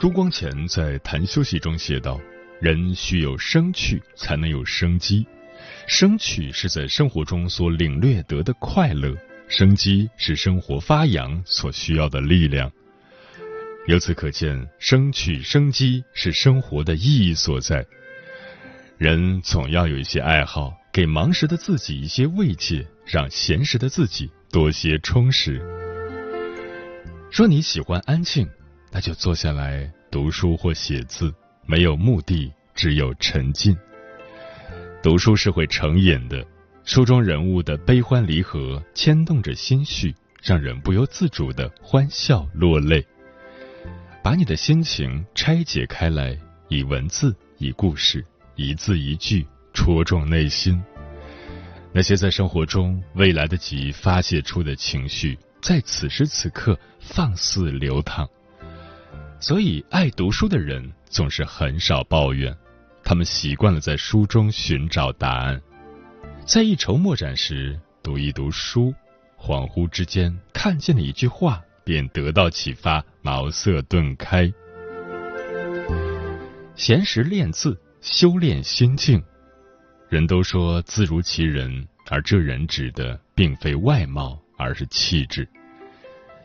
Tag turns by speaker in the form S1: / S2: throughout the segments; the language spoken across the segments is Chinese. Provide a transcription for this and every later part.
S1: 朱光潜在《谈休息》中写道：“人须有生趣，才能有生机。生趣是在生活中所领略得的快乐，生机是生活发扬所需要的力量。由此可见，生趣生机是生活的意义所在。人总要有一些爱好，给忙时的自己一些慰藉，让闲时的自己多些充实。说你喜欢安静。”那就坐下来读书或写字，没有目的，只有沉浸。读书是会成瘾的，书中人物的悲欢离合牵动着心绪，让人不由自主的欢笑落泪。把你的心情拆解开来，以文字、以故事、一字一句戳中内心。那些在生活中未来得及发泄出的情绪，在此时此刻放肆流淌。所以，爱读书的人总是很少抱怨，他们习惯了在书中寻找答案，在一筹莫展时读一读书，恍惚之间看见了一句话，便得到启发，茅塞顿开。闲时练字，修炼心境。人都说字如其人，而这人指的并非外貌，而是气质。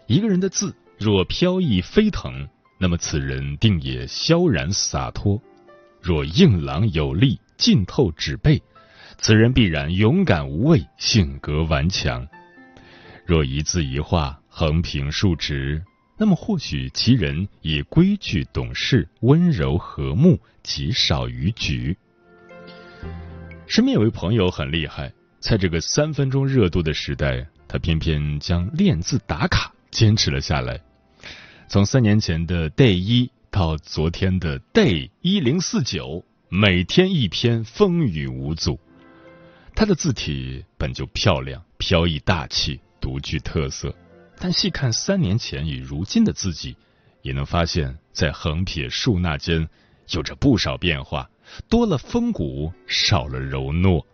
S1: 一个人的字若飘逸飞腾。那么此人定也萧然洒脱；若硬朗有力、浸透纸背，此人必然勇敢无畏、性格顽强。若一字一画横平竖直，那么或许其人也规矩懂事、温柔和睦、极少逾矩。身边有位朋友很厉害，在这个三分钟热度的时代，他偏偏将练字打卡坚持了下来。从三年前的 day 一到昨天的 day 一零四九，每天一篇，风雨无阻。他的字体本就漂亮、飘逸大气、独具特色，但细看三年前与如今的自己，也能发现，在横撇竖捺间有着不少变化，多了风骨，少了柔糯。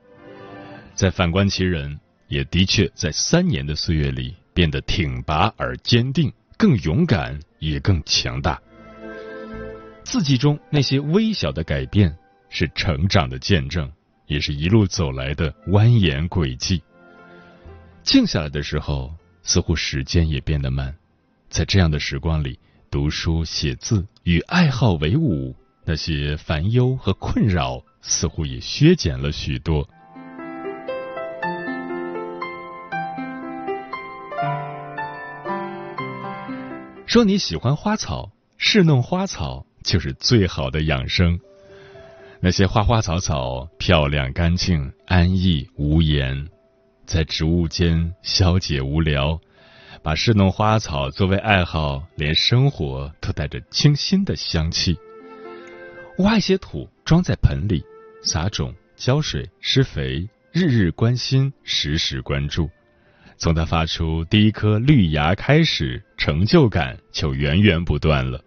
S1: 再反观其人，也的确在三年的岁月里变得挺拔而坚定。更勇敢，也更强大。自己中那些微小的改变，是成长的见证，也是一路走来的蜿蜒轨迹。静下来的时候，似乎时间也变得慢。在这样的时光里，读书写字与爱好为伍，那些烦忧和困扰似乎也削减了许多。说你喜欢花草，侍弄花草就是最好的养生。那些花花草草漂亮、干净、安逸、无言，在植物间消解无聊，把侍弄花草作为爱好，连生活都带着清新的香气。挖一些土装在盆里，撒种、浇水、施肥，日日关心，时时关注。从它发出第一颗绿芽开始，成就感就源源不断了。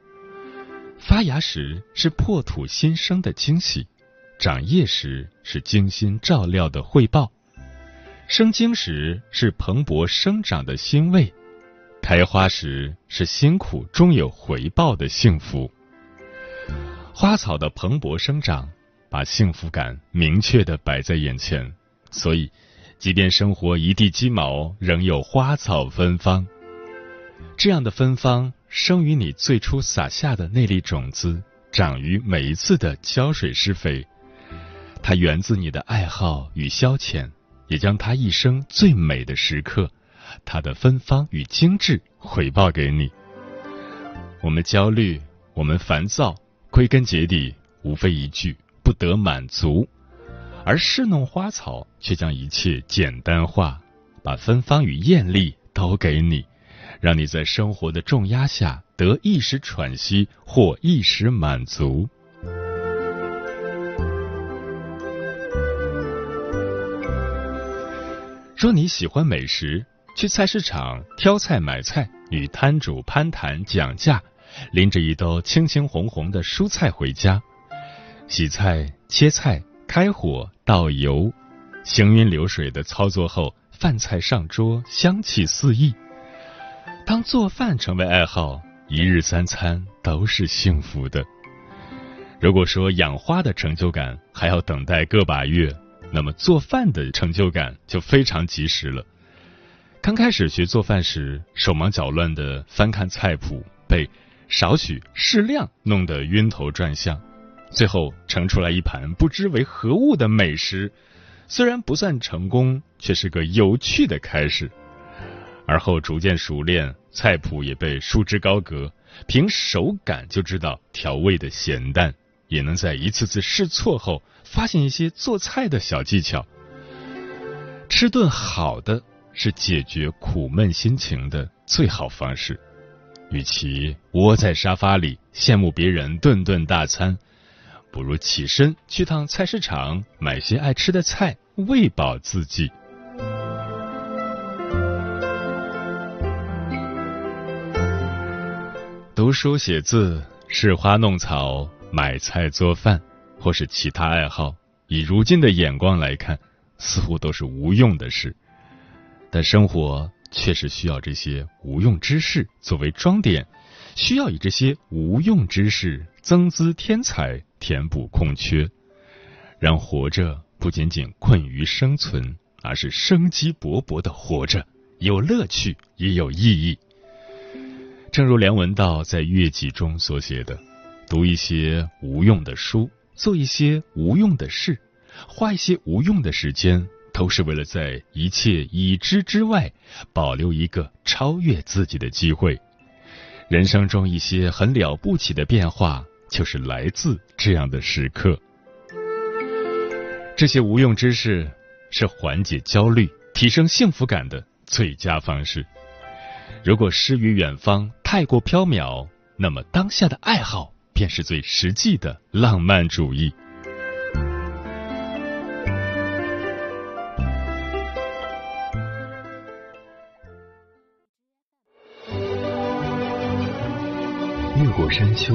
S1: 发芽时是破土新生的惊喜，长叶时是精心照料的汇报，生茎时是蓬勃生长的欣慰，开花时是辛苦终有回报的幸福。花草的蓬勃生长，把幸福感明确的摆在眼前。所以，即便生活一地鸡毛，仍有花草芬芳。这样的芬芳，生于你最初撒下的那粒种子，长于每一次的浇水施肥。它源自你的爱好与消遣，也将它一生最美的时刻，它的芬芳与精致回报给你。我们焦虑，我们烦躁，归根结底，无非一句不得满足。而侍弄花草，却将一切简单化，把芬芳与艳丽都给你。让你在生活的重压下得一时喘息或一时满足。说你喜欢美食，去菜市场挑菜买菜，与摊主攀谈讲价，拎着一兜青青红红的蔬菜回家，洗菜、切菜、开火、倒油，行云流水的操作后，饭菜上桌，香气四溢。当做饭成为爱好，一日三餐都是幸福的。如果说养花的成就感还要等待个把月，那么做饭的成就感就非常及时了。刚开始学做饭时，手忙脚乱的翻看菜谱，被少许适量弄得晕头转向，最后盛出来一盘不知为何物的美食，虽然不算成功，却是个有趣的开始。而后逐渐熟练，菜谱也被束之高阁，凭手感就知道调味的咸淡，也能在一次次试错后发现一些做菜的小技巧。吃顿好的是解决苦闷心情的最好方式。与其窝在沙发里羡慕别人顿顿大餐，不如起身去趟菜市场买些爱吃的菜，喂饱自己。读书写字、拾花弄草、买菜做饭，或是其他爱好，以如今的眼光来看，似乎都是无用的事。但生活确实需要这些无用之事作为装点，需要以这些无用之事增滋添彩，填补空缺，让活着不仅仅困于生存，而是生机勃勃的活着，有乐趣也有意义。正如梁文道在《月季》中所写的：“读一些无用的书，做一些无用的事，花一些无用的时间，都是为了在一切已知之外，保留一个超越自己的机会。人生中一些很了不起的变化，就是来自这样的时刻。这些无用知识，是缓解焦虑、提升幸福感的最佳方式。如果诗与远方。”太过缥缈，那么当下的爱好便是最实际的浪漫主义。
S2: 越过山丘，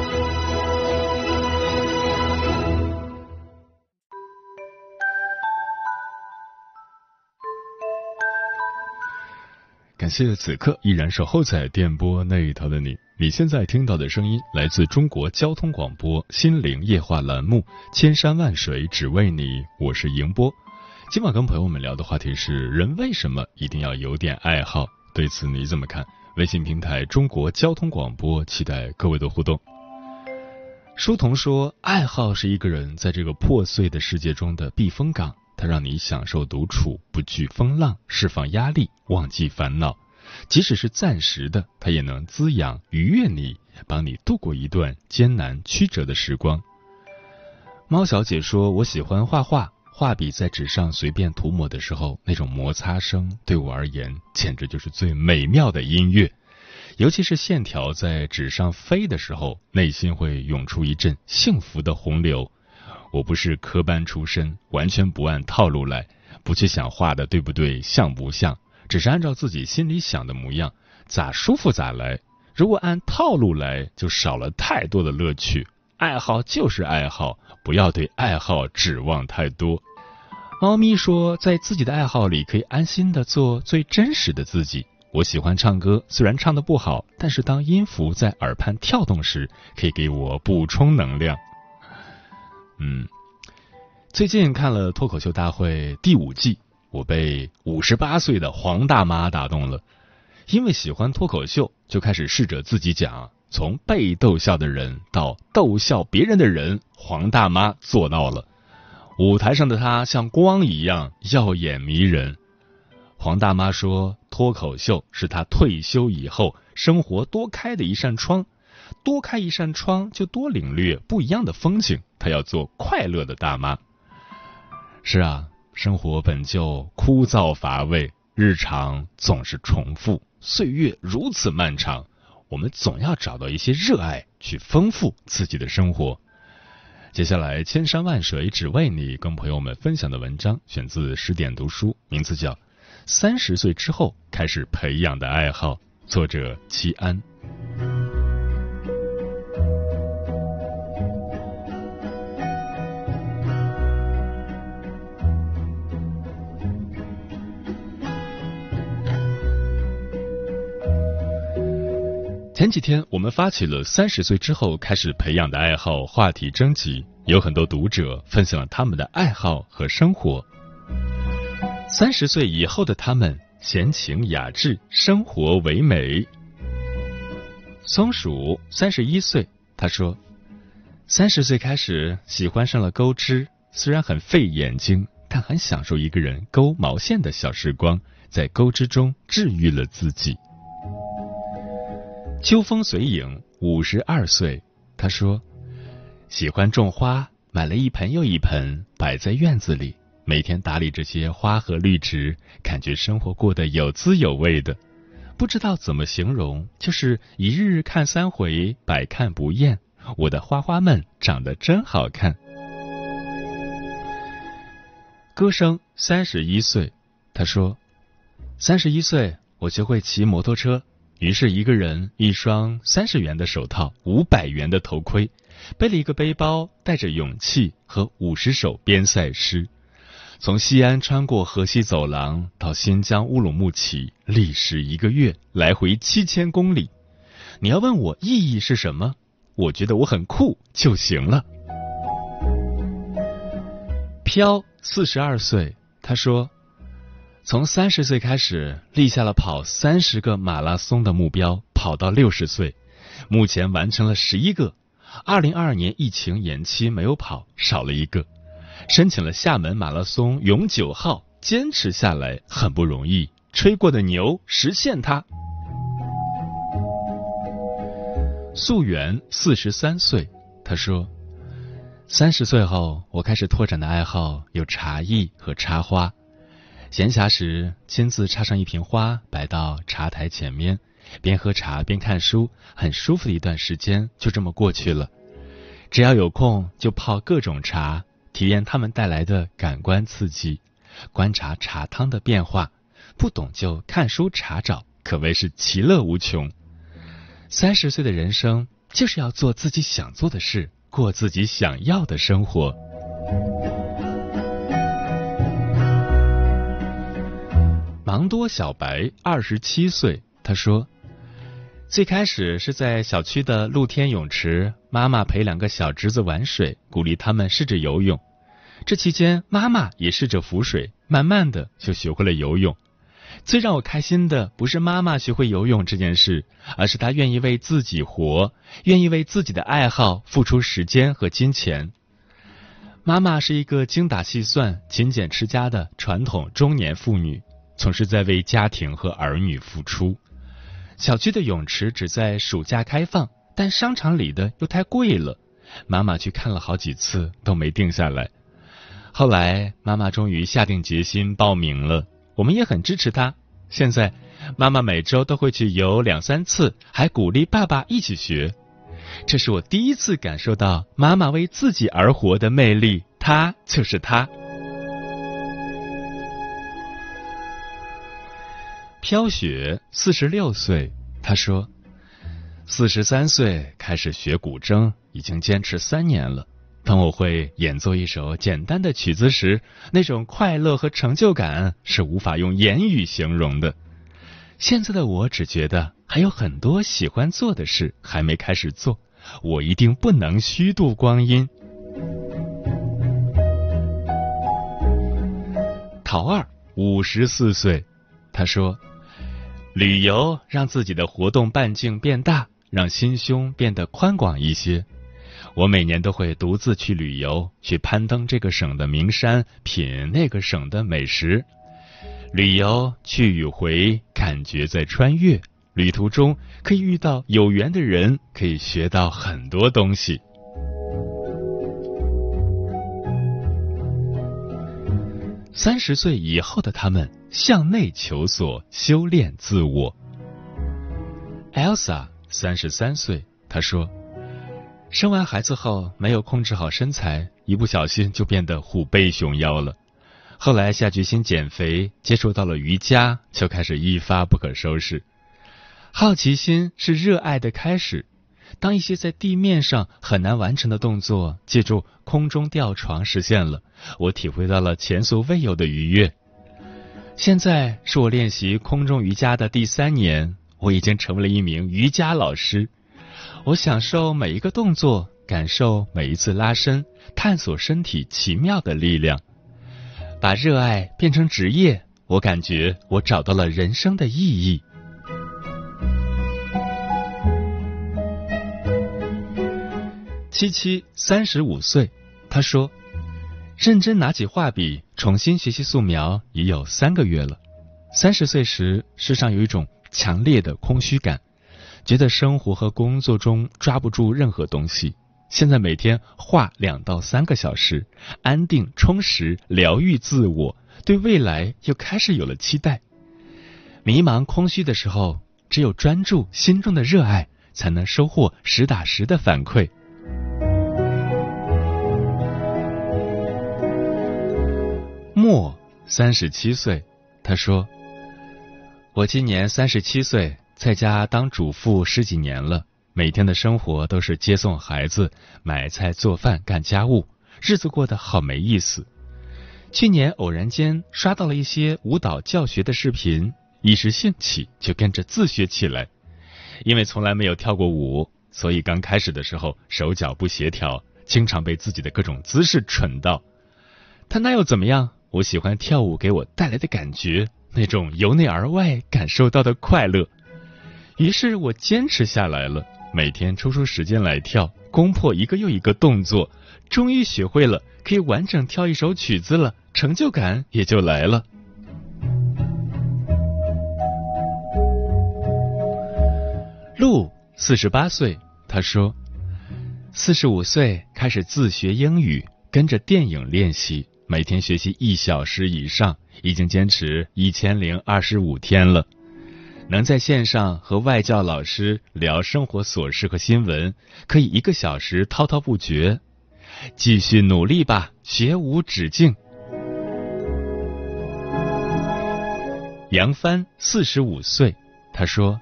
S1: 谢谢此刻依然守候在电波那一头的你。你现在听到的声音来自中国交通广播心灵夜话栏目《千山万水只为你》，我是迎波。今晚跟朋友们聊的话题是：人为什么一定要有点爱好？对此你怎么看？微信平台中国交通广播，期待各位的互动。书童说，爱好是一个人在这个破碎的世界中的避风港。它让你享受独处，不惧风浪，释放压力，忘记烦恼。即使是暂时的，它也能滋养、愉悦你，帮你度过一段艰难曲折的时光。猫小姐说：“我喜欢画画，画笔在纸上随便涂抹的时候，那种摩擦声对我而言简直就是最美妙的音乐。尤其是线条在纸上飞的时候，内心会涌出一阵幸福的洪流。”我不是科班出身，完全不按套路来，不去想画的对不对、像不像，只是按照自己心里想的模样，咋舒服咋来。如果按套路来，就少了太多的乐趣。爱好就是爱好，不要对爱好指望太多。猫咪说，在自己的爱好里可以安心的做最真实的自己。我喜欢唱歌，虽然唱的不好，但是当音符在耳畔跳动时，可以给我补充能量。嗯，最近看了脱口秀大会第五季，我被五十八岁的黄大妈打动了。因为喜欢脱口秀，就开始试着自己讲，从被逗笑的人到逗笑别人的人，黄大妈做到了。舞台上的她像光一样耀眼迷人。黄大妈说：“脱口秀是她退休以后生活多开的一扇窗，多开一扇窗就多领略不一样的风景。她要做快乐的大妈。”是啊，生活本就枯燥乏味，日常总是重复，岁月如此漫长，我们总要找到一些热爱去丰富自己的生活。接下来，千山万水只为你，跟朋友们分享的文章选自十点读书，名字叫。三十岁之后开始培养的爱好，作者齐安。前几天我们发起了三十岁之后开始培养的爱好话题征集，有很多读者分享了他们的爱好和生活。三十岁以后的他们，闲情雅致，生活唯美。松鼠三十一岁，他说：“三十岁开始喜欢上了钩织，虽然很费眼睛，但很享受一个人勾毛线的小时光，在钩织中治愈了自己。”秋风随影五十二岁，他说：“喜欢种花，买了一盆又一盆，摆在院子里。”每天打理这些花和绿植，感觉生活过得有滋有味的，不知道怎么形容，就是一日看三回，百看不厌。我的花花们长得真好看。歌声三十一岁，他说：“三十一岁，我学会骑摩托车，于是一个人一双三十元的手套，五百元的头盔，背了一个背包，带着勇气和五十首边塞诗。”从西安穿过河西走廊到新疆乌鲁木齐，历时一个月，来回七千公里。你要问我意义是什么？我觉得我很酷就行了。飘四十二岁，他说，从三十岁开始立下了跑三十个马拉松的目标，跑到六十岁，目前完成了十一个。二零二二年疫情延期没有跑，少了一个。申请了厦门马拉松永久号，坚持下来很不容易。吹过的牛，实现它。素媛四十三岁，他说：“三十岁后，我开始拓展的爱好有茶艺和插花。闲暇时，亲自插上一瓶花，摆到茶台前面，边喝茶边看书，很舒服的一段时间就这么过去了。只要有空，就泡各种茶。”体验他们带来的感官刺激，观察茶汤的变化，不懂就看书查找，可谓是其乐无穷。三十岁的人生就是要做自己想做的事，过自己想要的生活。芒多小白二十七岁，他说：“最开始是在小区的露天泳池。”妈妈陪两个小侄子玩水，鼓励他们试着游泳。这期间，妈妈也试着浮水，慢慢的就学会了游泳。最让我开心的不是妈妈学会游泳这件事，而是她愿意为自己活，愿意为自己的爱好付出时间和金钱。妈妈是一个精打细算、勤俭持家的传统中年妇女，总是在为家庭和儿女付出。小区的泳池只在暑假开放。但商场里的又太贵了，妈妈去看了好几次都没定下来。后来妈妈终于下定决心报名了，我们也很支持她。现在妈妈每周都会去游两三次，还鼓励爸爸一起学。这是我第一次感受到妈妈为自己而活的魅力，她就是她。飘雪四十六岁，他说：“四十三岁开始学古筝，已经坚持三年了。当我会演奏一首简单的曲子时，那种快乐和成就感是无法用言语形容的。现在的我只觉得还有很多喜欢做的事还没开始做，我一定不能虚度光阴。”陶二五十四岁，他说：“旅游让自己的活动半径变大，让心胸变得宽广一些。我每年都会独自去旅游，去攀登这个省的名山，品那个省的美食。旅游去与回，感觉在穿越。旅途中可以遇到有缘的人，可以学到很多东西。”三十岁以后的他们向内求索，修炼自我。Elsa 三十三岁，她说：“生完孩子后没有控制好身材，一不小心就变得虎背熊腰了。后来下决心减肥，接触到了瑜伽，就开始一发不可收拾。好奇心是热爱的开始。”当一些在地面上很难完成的动作，借助空中吊床实现了，我体会到了前所未有的愉悦。现在是我练习空中瑜伽的第三年，我已经成为了一名瑜伽老师。我享受每一个动作，感受每一次拉伸，探索身体奇妙的力量。把热爱变成职业，我感觉我找到了人生的意义。七七三十五岁，他说：“认真拿起画笔，重新学习素描已有三个月了。三十岁时，世上有一种强烈的空虚感，觉得生活和工作中抓不住任何东西。现在每天画两到三个小时，安定、充实、疗愈自我，对未来又开始有了期待。迷茫、空虚的时候，只有专注心中的热爱，才能收获实打实的反馈。”莫三十七岁，他说：“我今年三十七岁，在家当主妇十几年了，每天的生活都是接送孩子、买菜、做饭、干家务，日子过得好没意思。去年偶然间刷到了一些舞蹈教学的视频，一时兴起就跟着自学起来。因为从来没有跳过舞，所以刚开始的时候手脚不协调，经常被自己的各种姿势蠢到。他那又怎么样？”我喜欢跳舞给我带来的感觉，那种由内而外感受到的快乐。于是我坚持下来了，每天抽出时间来跳，攻破一个又一个动作，终于学会了，可以完整跳一首曲子了，成就感也就来了。路四十八岁，他说，四十五岁开始自学英语，跟着电影练习。每天学习一小时以上，已经坚持一千零二十五天了。能在线上和外教老师聊生活琐事和新闻，可以一个小时滔滔不绝。继续努力吧，学无止境。杨帆四十五岁，他说：“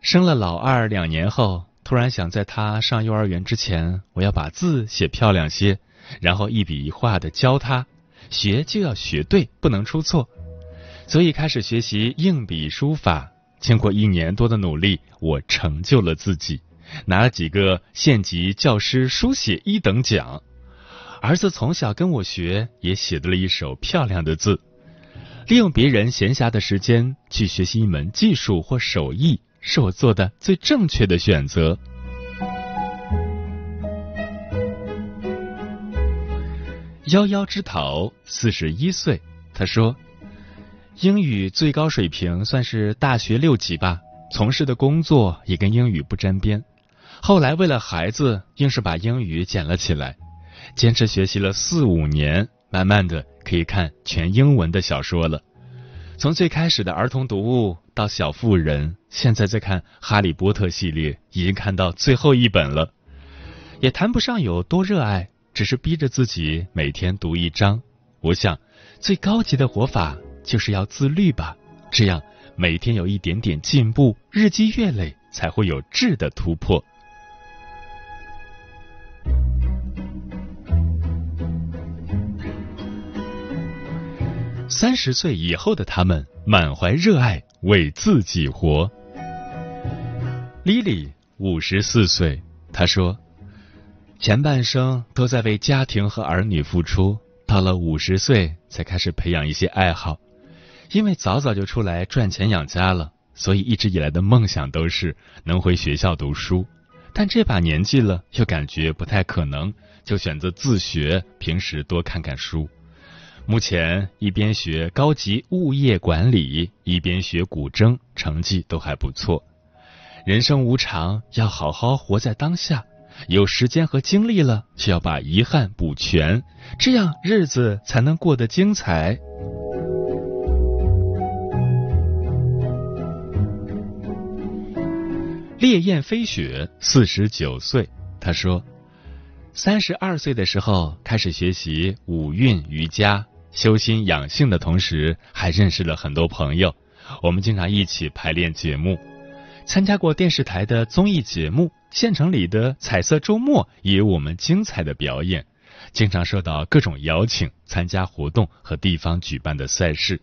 S1: 生了老二两年后，突然想在他上幼儿园之前，我要把字写漂亮些。”然后一笔一画的教他，学就要学对，不能出错。所以开始学习硬笔书法。经过一年多的努力，我成就了自己，拿了几个县级教师书写一等奖。儿子从小跟我学，也写得了一手漂亮的字。利用别人闲暇的时间去学习一门技术或手艺，是我做的最正确的选择。夭夭之桃，四十一岁，他说：“英语最高水平算是大学六级吧，从事的工作也跟英语不沾边。后来为了孩子，硬是把英语捡了起来，坚持学习了四五年，慢慢的可以看全英文的小说了。从最开始的儿童读物到小妇人，现在在看《哈利波特》系列，已经看到最后一本了，也谈不上有多热爱。”只是逼着自己每天读一章，我想最高级的活法就是要自律吧，这样每天有一点点进步，日积月累才会有质的突破。三十岁以后的他们满怀热爱，为自己活。莉莉五十四岁，她说：“前半生都在为家庭和儿女付出，到了五十岁才开始培养一些爱好。因为早早就出来赚钱养家了，所以一直以来的梦想都是能回学校读书。但这把年纪了，又感觉不太可能，就选择自学，平时多看看书。”目前一边学高级物业管理，一边学古筝，成绩都还不错。人生无常，要好好活在当下。有时间和精力了，就要把遗憾补全，这样日子才能过得精彩。烈焰飞雪，四十九岁，他说：“三十二岁的时候开始学习五韵瑜伽。”修心养性的同时，还认识了很多朋友。我们经常一起排练节目，参加过电视台的综艺节目，县城里的彩色周末也有我们精彩的表演。经常受到各种邀请参加活动和地方举办的赛事。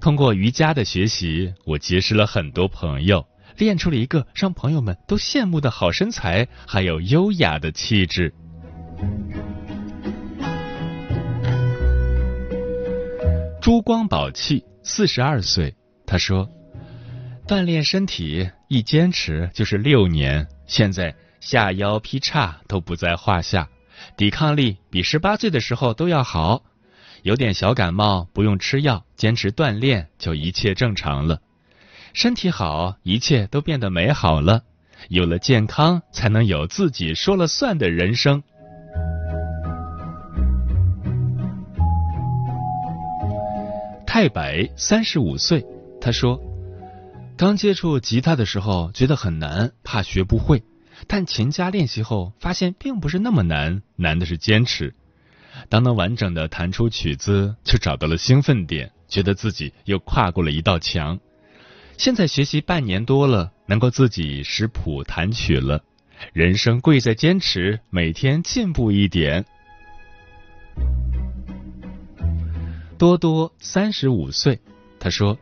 S1: 通过瑜伽的学习，我结识了很多朋友，练出了一个让朋友们都羡慕的好身材，还有优雅的气质。珠光宝气，四十二岁，他说：“锻炼身体一坚持就是六年，现在下腰劈叉都不在话下，抵抗力比十八岁的时候都要好。有点小感冒不用吃药，坚持锻炼就一切正常了。身体好，一切都变得美好了。有了健康，才能有自己说了算的人生。”太白三十五岁，他说：“刚接触吉他的时候觉得很难，怕学不会。但勤加练习后，发现并不是那么难，难的是坚持。当能完整的弹出曲子，就找到了兴奋点，觉得自己又跨过了一道墙。现在学习半年多了，能够自己识谱弹曲了。人生贵在坚持，每天进步一点。”多多三十五岁，他说：“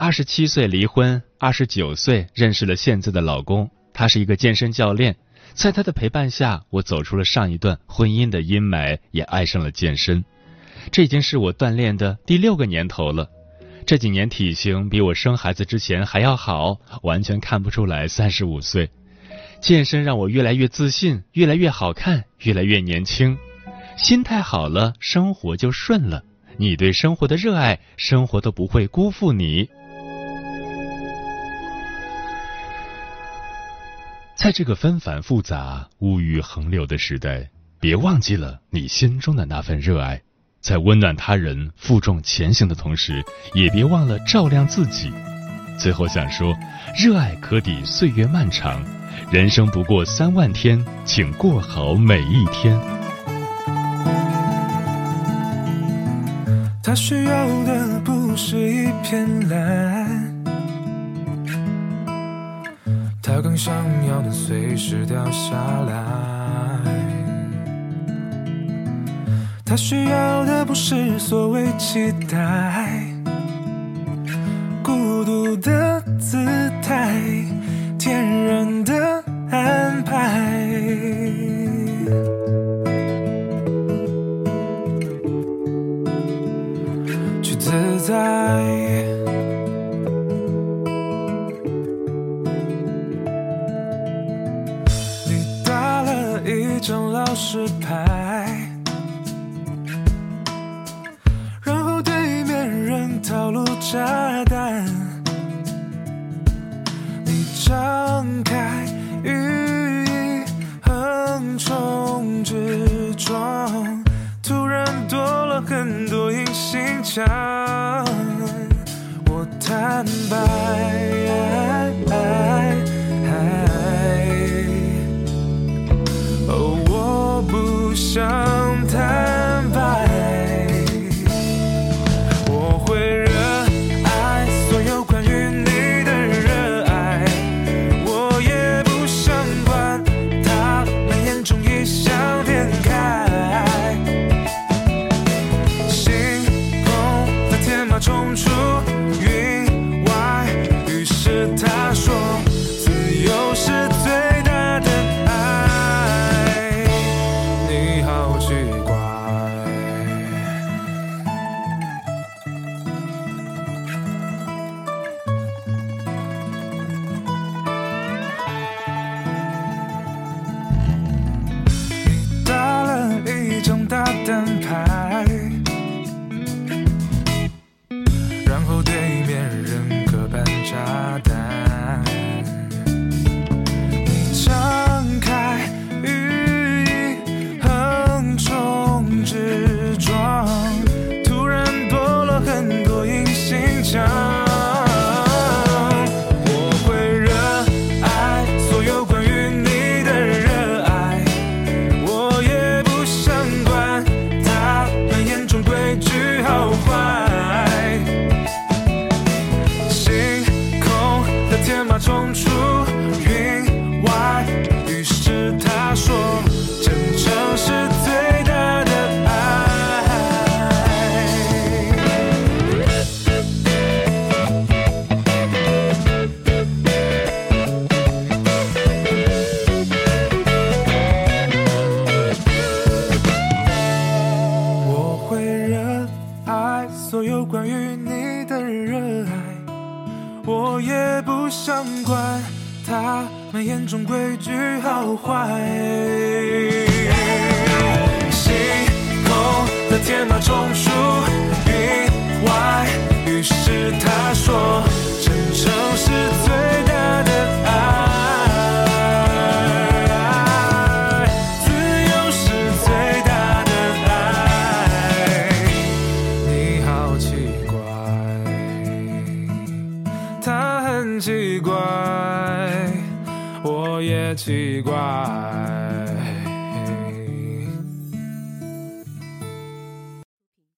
S1: 二十七岁离婚，二十九岁认识了现在的老公。他是一个健身教练，在他的陪伴下，我走出了上一段婚姻的阴霾，也爱上了健身。这已经是我锻炼的第六个年头了。这几年体型比我生孩子之前还要好，完全看不出来三十五岁。健身让我越来越自信，越来越好看，越来越年轻。心态好了，生活就顺了。”你对生活的热爱，生活都不会辜负你。在这个纷繁复杂、物欲横流的时代，别忘记了你心中的那份热爱。在温暖他人、负重前行的同时，也别忘了照亮自己。最后想说，热爱可抵岁月漫长，人生不过三万天，请过好每一天。
S3: 他需要的不是一片蓝，他更想要的随时掉下来。他需要的不是所谓期待，孤独的姿态，想坏。